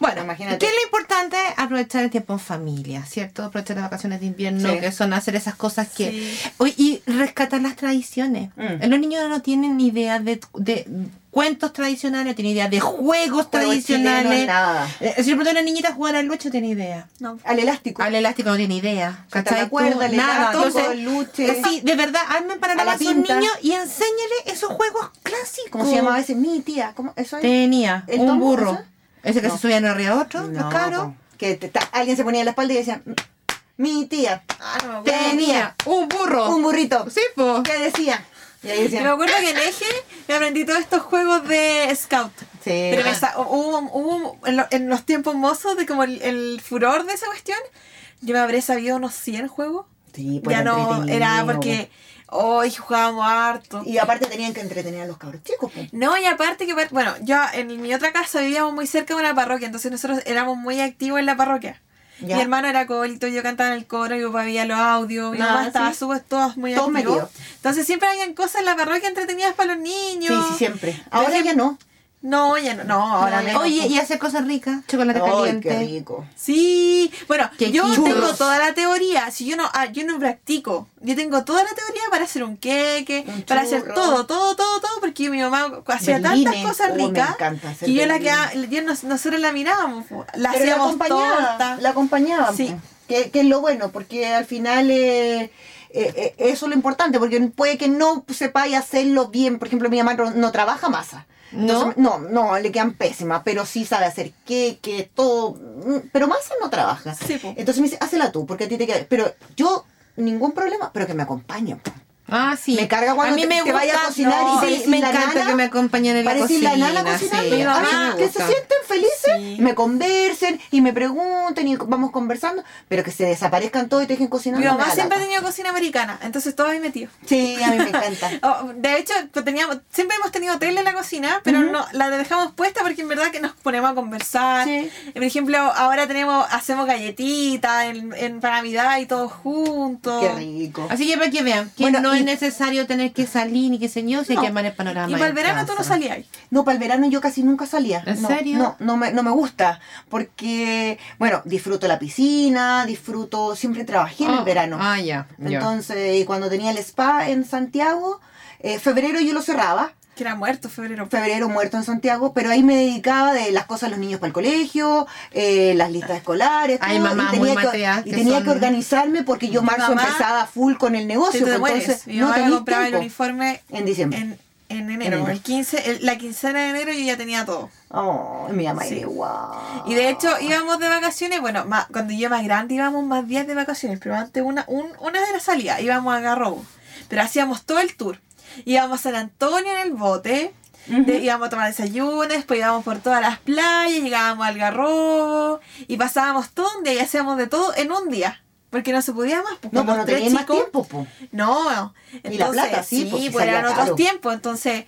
Bueno, Imagínate. ¿qué es lo importante? Aprovechar el tiempo en familia, ¿cierto? Aprovechar las vacaciones de invierno, Sí. que son hacer esas cosas que... Sí. Y rescatar las tradiciones. Mm. Los niños no tienen ni idea de, de cuentos tradicionales, no tienen idea de juegos Juegos tradicionales. chilenos, nada. Eh, si le pregunto a una niñita a jugar al lucho, tiene idea. No. Al elástico. Al elástico no tiene idea. ¿Cachai? cuerda, nada. elástico, Entonces, el luche. eh, sí, de verdad, armen para A sus niños y enséñale esos juegos clásicos. ¿Cómo se llamaba ese? Mi tía. ¿Cómo? ¿Eso es? Tenía ¿El un burro. ese? Ese que No. se subía uno arriba de otro, No, po. Que te- ta- alguien se ponía en la espalda y decía, "Mm, mi tía, Ah, no. Tenía un burro. un burrito. Sí, po. ¿Qué decía? Y ahí me acuerdo que en Eje me aprendí todos estos juegos de Scout. sí. Pero me sa- hubo, hubo en, lo- en los tiempos mozos de como el, el furor de esa cuestión, yo me habré sabido unos 100 juegos. Sí, pues ya no, era po. porque hoy jugábamos harto. Y aparte tenían que entretener a los cabros chicos, pues. No, y aparte que, bueno, yo en mi otra casa vivíamos muy cerca de una parroquia, entonces nosotros éramos muy activos en la parroquia. Ya. Mi hermano era acólito, yo cantaba en el coro, papá veía los audios, mi Ah, mamá estaba sí. súper- todos muy Todos. Entonces siempre habían cosas en la parroquia entretenidas para los niños. Sí, sí, siempre. Ahora ya no. No, ya no, no, ahora No. Oye, y hacer cosas ricas, chocolate Ay, caliente. qué rico. Sí, bueno, Qué yo churros. tengo toda la teoría. Si yo no, ah, yo no practico, yo tengo toda la teoría para hacer un queque, Un para hacer todo, todo, todo, todo, porque mi mamá hacía Berlines. tantas cosas Oh, me ricas encanta hacer que yo la que yo nos- nosotros la mirábamos, la Pero la hacíamos acompañaba, torta. la acompañaba. Sí. Que, que es lo bueno, porque al final eh, eh, eh, eso es lo importante, porque puede que no sepáis hacerlo bien. Por ejemplo, mi mamá no, no trabaja masa. ¿No? Entonces, no, no, le quedan pésimas, pero sí sabe hacer queque, todo. mm, Pero masa no trabaja. Sí. Entonces me dice, hazla tú, porque a ti te queda. Pero yo, ningún problema, pero que me acompañen. Ah, sí. Me carga cuando a mí te- me te gusta, vaya a cocinar no, y sí, me la encanta nana, que me acompañen en la cocina. la nana cocinando. sí. Me que se sienten felices, Sí. me conversen y me pregunten y vamos conversando, pero que se desaparezcan todos y te dejen cocinando. Mi mamá siempre ha tenido cocina americana, entonces todo ahí metido. Sí, a mí me encanta. Oh, de hecho, pues, teníamos, siempre hemos tenido tele en la cocina, pero no la dejamos puesta porque en verdad que nos ponemos a conversar. Sí. Por ejemplo, ahora tenemos, hacemos galletitas en, en para Navidad y todos juntos. Qué rico. Así que para que vean que Bueno, no y- es necesario tener que salir ni que se yo, si hay que armar el panorama. Y para el verano tú no salías. No, para el verano yo casi nunca salía. ¿En no, serio? No, no me, no me gusta. Porque, bueno, disfruto la piscina, disfruto, siempre trabajé en el verano. Ah, ya. Entonces, cuando tenía el spa en Santiago, eh, febrero yo lo cerraba. Que era muerto febrero. febrero muerto en Santiago, pero ahí me dedicaba de las cosas de los niños para el colegio, eh, las listas escolares, Hay todo, mamás y tenía, muy que, y que tenía son- que organizarme porque yo marzo mamá- empezaba full con el negocio, te pues, mueres. entonces Mi no mamá compraba el uniforme En diciembre. en, en enero. Enero. El 15, el- la quincena de enero yo ya tenía todo. Oh, mi mamá Sí. guau. Y de hecho íbamos de vacaciones, bueno, más, cuando yo más grande íbamos más días de vacaciones, pero antes una, un- una de las salidas íbamos a Garrobo, pero hacíamos todo el tour. Íbamos a San Antonio en el bote, de- íbamos a tomar desayuno, después íbamos por todas las playas, llegábamos al Garrobo y pasábamos todo un día y hacíamos de todo en un día. Porque no se podía más. Pues, No, con pues no tenían más tiempo, po. No, Y la plata, sí, pues, sí, sí pues eran otros tiempos, entonces...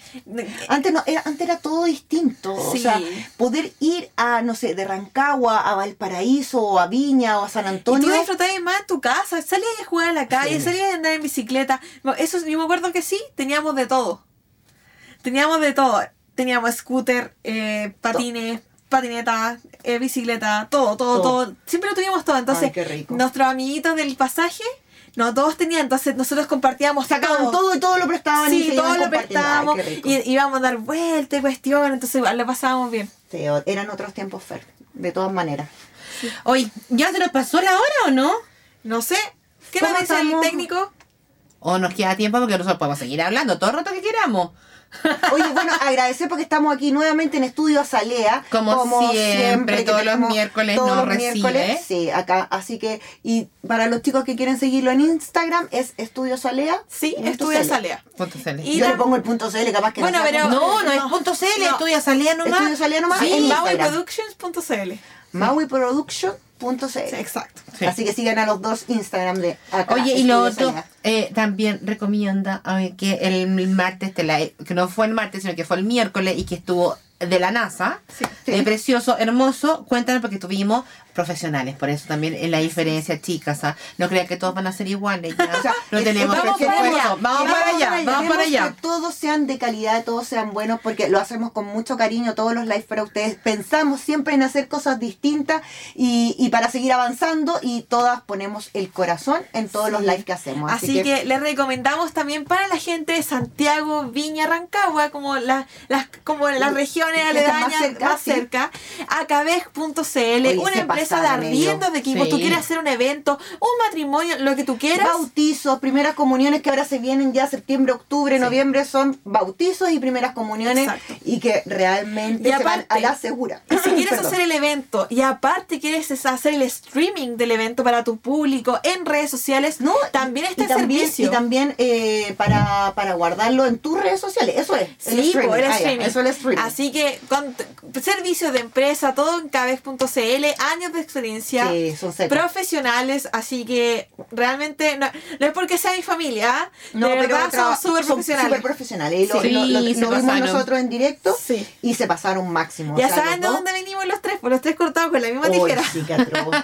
Antes no, era, antes era todo distinto. O Sí. sea, poder ir a, no sé, de Rancagua a Valparaíso o a Viña o a San Y Antonio. tú disfrutabas más en tu casa, salías a jugar en la calle, Sí. salías a andar en bicicleta. Eso yo me acuerdo que sí, teníamos de todo. Teníamos de todo. Teníamos scooter, eh, patines, patineta, eh, bicicleta, todo, todo, Todo. todo, Siempre lo tuvimos todo. Entonces, Ay, qué rico. nuestros amiguitos del pasaje, no todos tenían, entonces nosotros compartíamos Sacaban todo. todo y todo lo prestaban Sí, todo lo. Ay, prestábamos y íbamos a dar vueltas y cuestiones, entonces igual lo pasábamos bien. Sí, eran otros tiempos, Fer, de todas maneras. Oye, ¿ya se nos pasó la hora o no? No sé, ¿qué ¿Cómo nos dice estamos? el técnico? ¿O nos queda tiempo porque nosotros podemos seguir hablando todo el rato que queramos? Oye, bueno, agradecer porque estamos aquí nuevamente en Estudio Azalea. Como siempre, todos los miércoles todos nos los miércoles, recibe. Sí, acá. Así que, y para los chicos que quieren seguirlo en Instagram, es Estudio Azalea. Sí, CL. Y Yo le pongo el punto CL, capaz que Bueno, no pero- No, no es No. punto CL, No. estudia salía nomás. Estudio Salea nomás Sí, en mauiproductions.cl. mauiproduction.cl. Sí, exacto. Sí. Así que sigan a los dos Instagram de acá. Oye, y lo otro, eh, también recomienda a ver, que el martes, te la- que no fue el martes, sino que fue el miércoles y que estuvo de la NASA, Sí. eh, precioso, hermoso, cuéntanos porque tuvimos profesionales, por eso también es la diferencia, chicas, ¿ah? no crean que todos van a ser iguales, ya. O sea, no es- tenemos es- presupuesto. queremos- vamos para allá, vamos para allá. Que todos sean de calidad, todos sean buenos, porque lo hacemos con mucho cariño, todos los lives para ustedes. Pensamos siempre en hacer cosas distintas y, y para seguir avanzando y todas ponemos el corazón en todos los Sí. lives que hacemos. Así, que, les recomendamos también para la gente de Santiago, Viña, Rancagua, como la- las como las regiones más aledañas cerca, más sí. cerca, acabej.cl, Oye, una empresa pasaron ellos. arriendo de. Sí. Tú quieres hacer un evento, un matrimonio, lo que tú quieras. Bautizos, primeras comuniones que ahora se vienen ya septiembre, octubre, noviembre son bautizos y primeras comuniones Exacto. y que realmente Y se van aparte, a la segura. Y si quieres hacer el evento y aparte quieres es- hacer el streaming del evento para tu público en redes sociales, No, también está y también, servicio. Y también eh, para, para guardarlo en tus redes sociales. Eso es. el Sí, streaming. el Ah, ya, streaming. Eso es el streaming. Así que con servicios de empresa, todo en cabez.cl, años de experiencia, Sí, son secos. profesionales, así que realmente no, no es porque sea mi familia, ¿ah? No, de verdad son súper profesionales. súper profesionales. Y lo, Sí, lo- lo- se lo vimos pasaron. nosotros en directo Sí. y se pasaron máximo. ya O sea, saben de dónde venimos los tres, por los tres cortados con la misma tijera.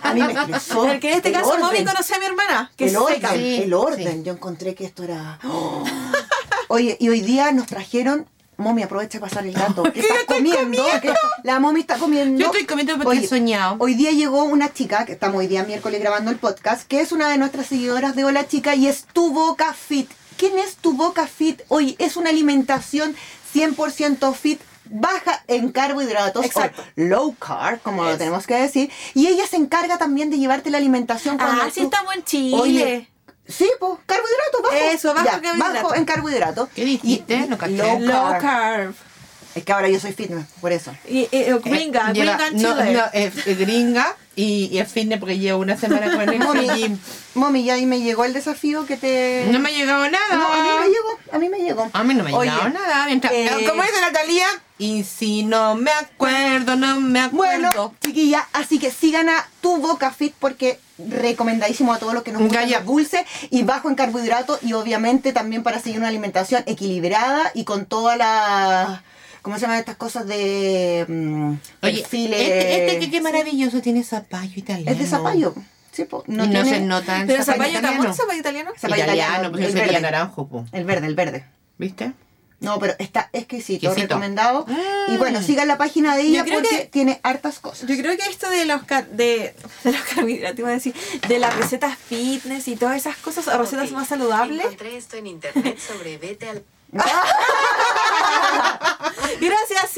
A mí me estresó. Porque en este el caso orden. Momi conoció a mi hermana, que el es orden, el orden. Yo encontré que esto era. Oye, y hoy día nos trajeron. Momi, aprovecha de pasar el dato. ¿Qué estás comiendo? ¿Qué- La Momi está comiendo. Yo estoy comiendo porque he soñado. Hoy día llegó una chica, que estamos hoy día miércoles grabando el podcast, que es una de nuestras seguidoras de Hola Chica y es Tu Boca Fit. ¿Quién es Tu Boca Fit? Hoy es una alimentación 100% fit baja en carbohidratos Exacto. o low carb, como lo tenemos que decir, y ella se encarga también de llevarte la alimentación cuando Ah, sí estamos en Chile. Oye, sí, pues, carbohidratos bajo. Eso, bajo Ya, bajo en carbohidratos. ¿Qué dijiste? Y- No low Low carb. Es que ahora yo soy fitness, por eso. Y, y- eh, gringa, Eh, gringa en no, Chile. no, es, es gringa y, y es fitness porque llevo una semana con el Mami, mami, ya ahí me llegó el desafío que te... No me ha llegado nada. No, a mí me llegó, a mí me llegó. A mí no me ha llegado nada. Mientras, eh, ¿Cómo dice Natalia? Y si no me acuerdo, no me acuerdo. Bueno, chiquilla, así que sigan a Tu Boca Fit porque recomendadísimo a todos los que nos gustan los dulces y bajo en carbohidratos y obviamente también para seguir una alimentación equilibrada y con todas las... ¿Cómo se llaman estas cosas de mm, Oye, perfiles? este, este que qué maravilloso tiene zapallo italiano. Es de zapallo. Sí, po, No, no, no tiene- se nota el Pero zapallo tampoco zapallo italiano. Zapallo italiano, italiano, pues el sería verde. naranjo, po. El verde, el verde. ¿Viste? No, pero está exquisito, recomendado. Mm. Y bueno, sigan la página de ella porque que- tiene hartas cosas. Yo creo que esto de los car- de, de los carbohidratos, iba a decir, de las recetas fitness y todas esas cosas, o recetas más saludables. Encontré esto en internet sobre vete al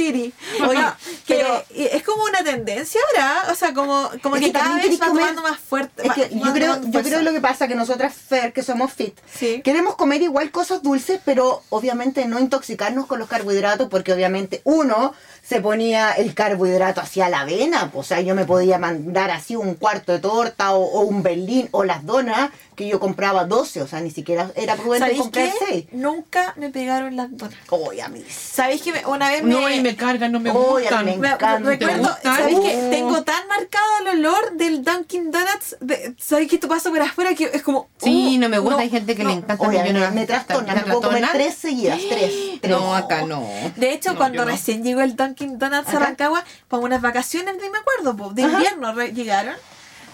Siri. Oye, No, que pero- y es como una tendencia ahora, o sea, como, como Es que, que cada vez va comer- tomando más fuerte. Es que yo creo, yo creo lo que pasa que nosotras, Fer, que somos fit, Sí. queremos comer igual cosas dulces, pero obviamente no intoxicarnos con los carbohidratos, porque obviamente uno se ponía el carbohidrato hacia la avena, pues, o sea, yo me podía mandar así un cuarto de torta o, o un berlín o las donas, que yo compraba 12, o sea, ni siquiera era prudente ¿Sabéis comprar qué? 6. Nunca me pegaron las donas. Oye, a mí. ¿Sabéis que me- una vez me... No, y me cargan, no me Oye, gustan. me me- encanta. recuerdo, ¿Te gustan? ¿sabéis que Oh. tengo tan marcado el olor del Dunkin' Donuts? De, ¿Sabéis que esto pasa por afuera? Que es como... Sí, uh, no me gusta. Hay gente que le encanta. Oye, yo no me, me trastorna, me puedo comer tres seguidas, tres. tres. No, acá no. De hecho, No, cuando recién llegó el Dunkin' Donuts a. Rancagua, para unas vacaciones, ni me acuerdo, po, de Ajá. invierno llegaron.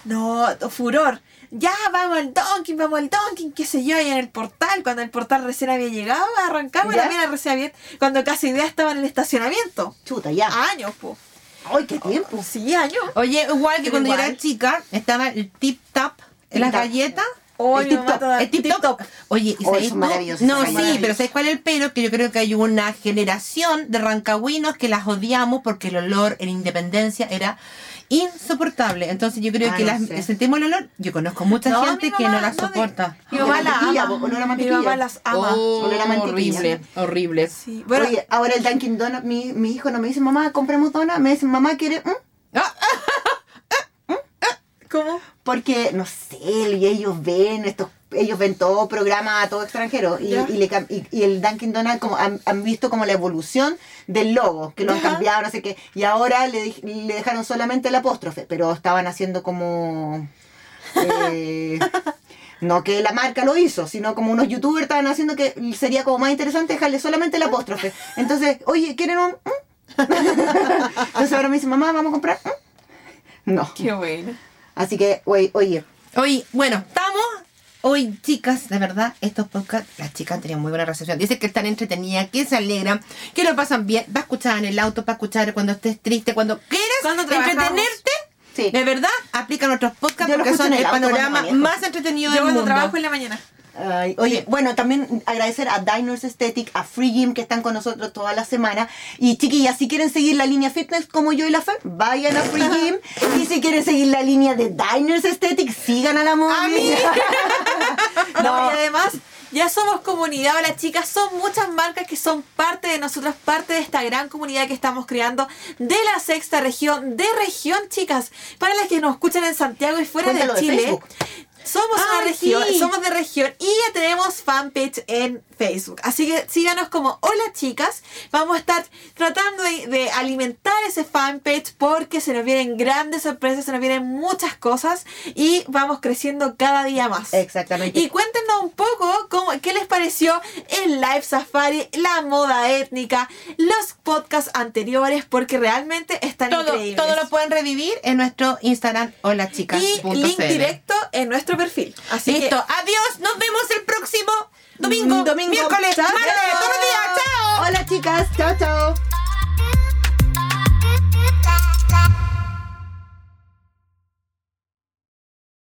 No, furor. Ya, vamos al Dunkin', vamos al Dunkin', qué sé yo, y en el portal, cuando el portal recién había llegado a Rancagua, ¿Ya? también era recién había, cuando casi idea estaba en el estacionamiento. Chuta, ya. Años, po. ¡Ay, qué tiempo! Sí, años. Oye, igual que Pero cuando yo era chica, estaba el tip top en las galletas. Oh, El toda- El tip top. Oye, ¿y Oh, maravillosos, No, sí, pero ¿sabes cuál es el pero? Que yo creo que hay una generación de rancagüinos que las odiamos porque el olor en Independencia era insoportable. Entonces yo creo Ah, que no las, sé. sentimos el olor. Yo conozco mucha No, gente que no la no, mi- soporta. Mi mamá la ama. po, olor a Mi mantequilla. mamá las ama. Oh, Olor a mantequilla. horrible, horrible. Sí. Bueno, Oye, ahora el Dunkin' Donut, mi, mi hijo no me dice, mamá, compremos donuts. Me dice, mamá, ¿quiere? ¿Mm? ¿cómo? Porque, no sé, y ellos ven estos ellos ven todo programa todo extranjero y, y, le y- y el Dunkin' Donut como han, han visto como la evolución del logo que lo han cambiado no sé qué y ahora le, dejaron solamente el apóstrofe pero estaban haciendo como eh, no que la marca lo hizo sino como unos youtubers estaban haciendo que sería como más interesante dejarle solamente el apóstrofe entonces oye quieren un mm?" entonces ahora me dice mamá vamos a comprar mm?" no Qué bueno. Así que oye, oye Oye, bueno, estamos. Hoy, chicas, de verdad, estos podcasts, las chicas han tenido muy buena recepción. Dicen que están entretenidas, que se alegran, que lo pasan bien. Va a escuchar en el auto, para escuchar cuando estés triste, cuando quieras Cuando trabajamos. entretenerte. Sí. De verdad, aplica nuestros podcasts Yo lo porque son en el, el auto cuando panorama más entretenido Yo del cuando mundo. trabajo en la mañana. Ay, oye, bueno, también agradecer a Diners Aesthetic, a Free Gym que están con nosotros toda la semana. Y chiquillas, si quieren seguir la línea fitness como yo y la Fer, vayan a Free Gym. y si quieren seguir la línea de Diners Aesthetic, sigan a la A mami. mí. No, y además, ya somos comunidad, las chicas, son muchas marcas que son parte de nosotras, parte de esta gran comunidad que estamos creando de la sexta región, de región, chicas. Para las que nos escuchan en Santiago y fuera Cuéntalo de Chile. Somos una Ay, región, sí. somos de región y ya tenemos fanpage en Facebook. Así que síganos como Hola chicas. Vamos a estar tratando de, de alimentar ese fanpage porque se nos vienen grandes sorpresas, se nos vienen muchas cosas y vamos creciendo cada día más. Exactamente. Y cuéntenos un poco cómo, qué les pareció el Live Safari, la moda étnica, los podcasts anteriores, porque realmente están Todo, increíbles. todo lo pueden revivir en nuestro Instagram, hola chicas. y link directo en nuestro perfil. Así Listo, que adiós, nos vemos el próximo domingo, domingo. miércoles, martes, todos los días, chao. Hola chicas, chao chao.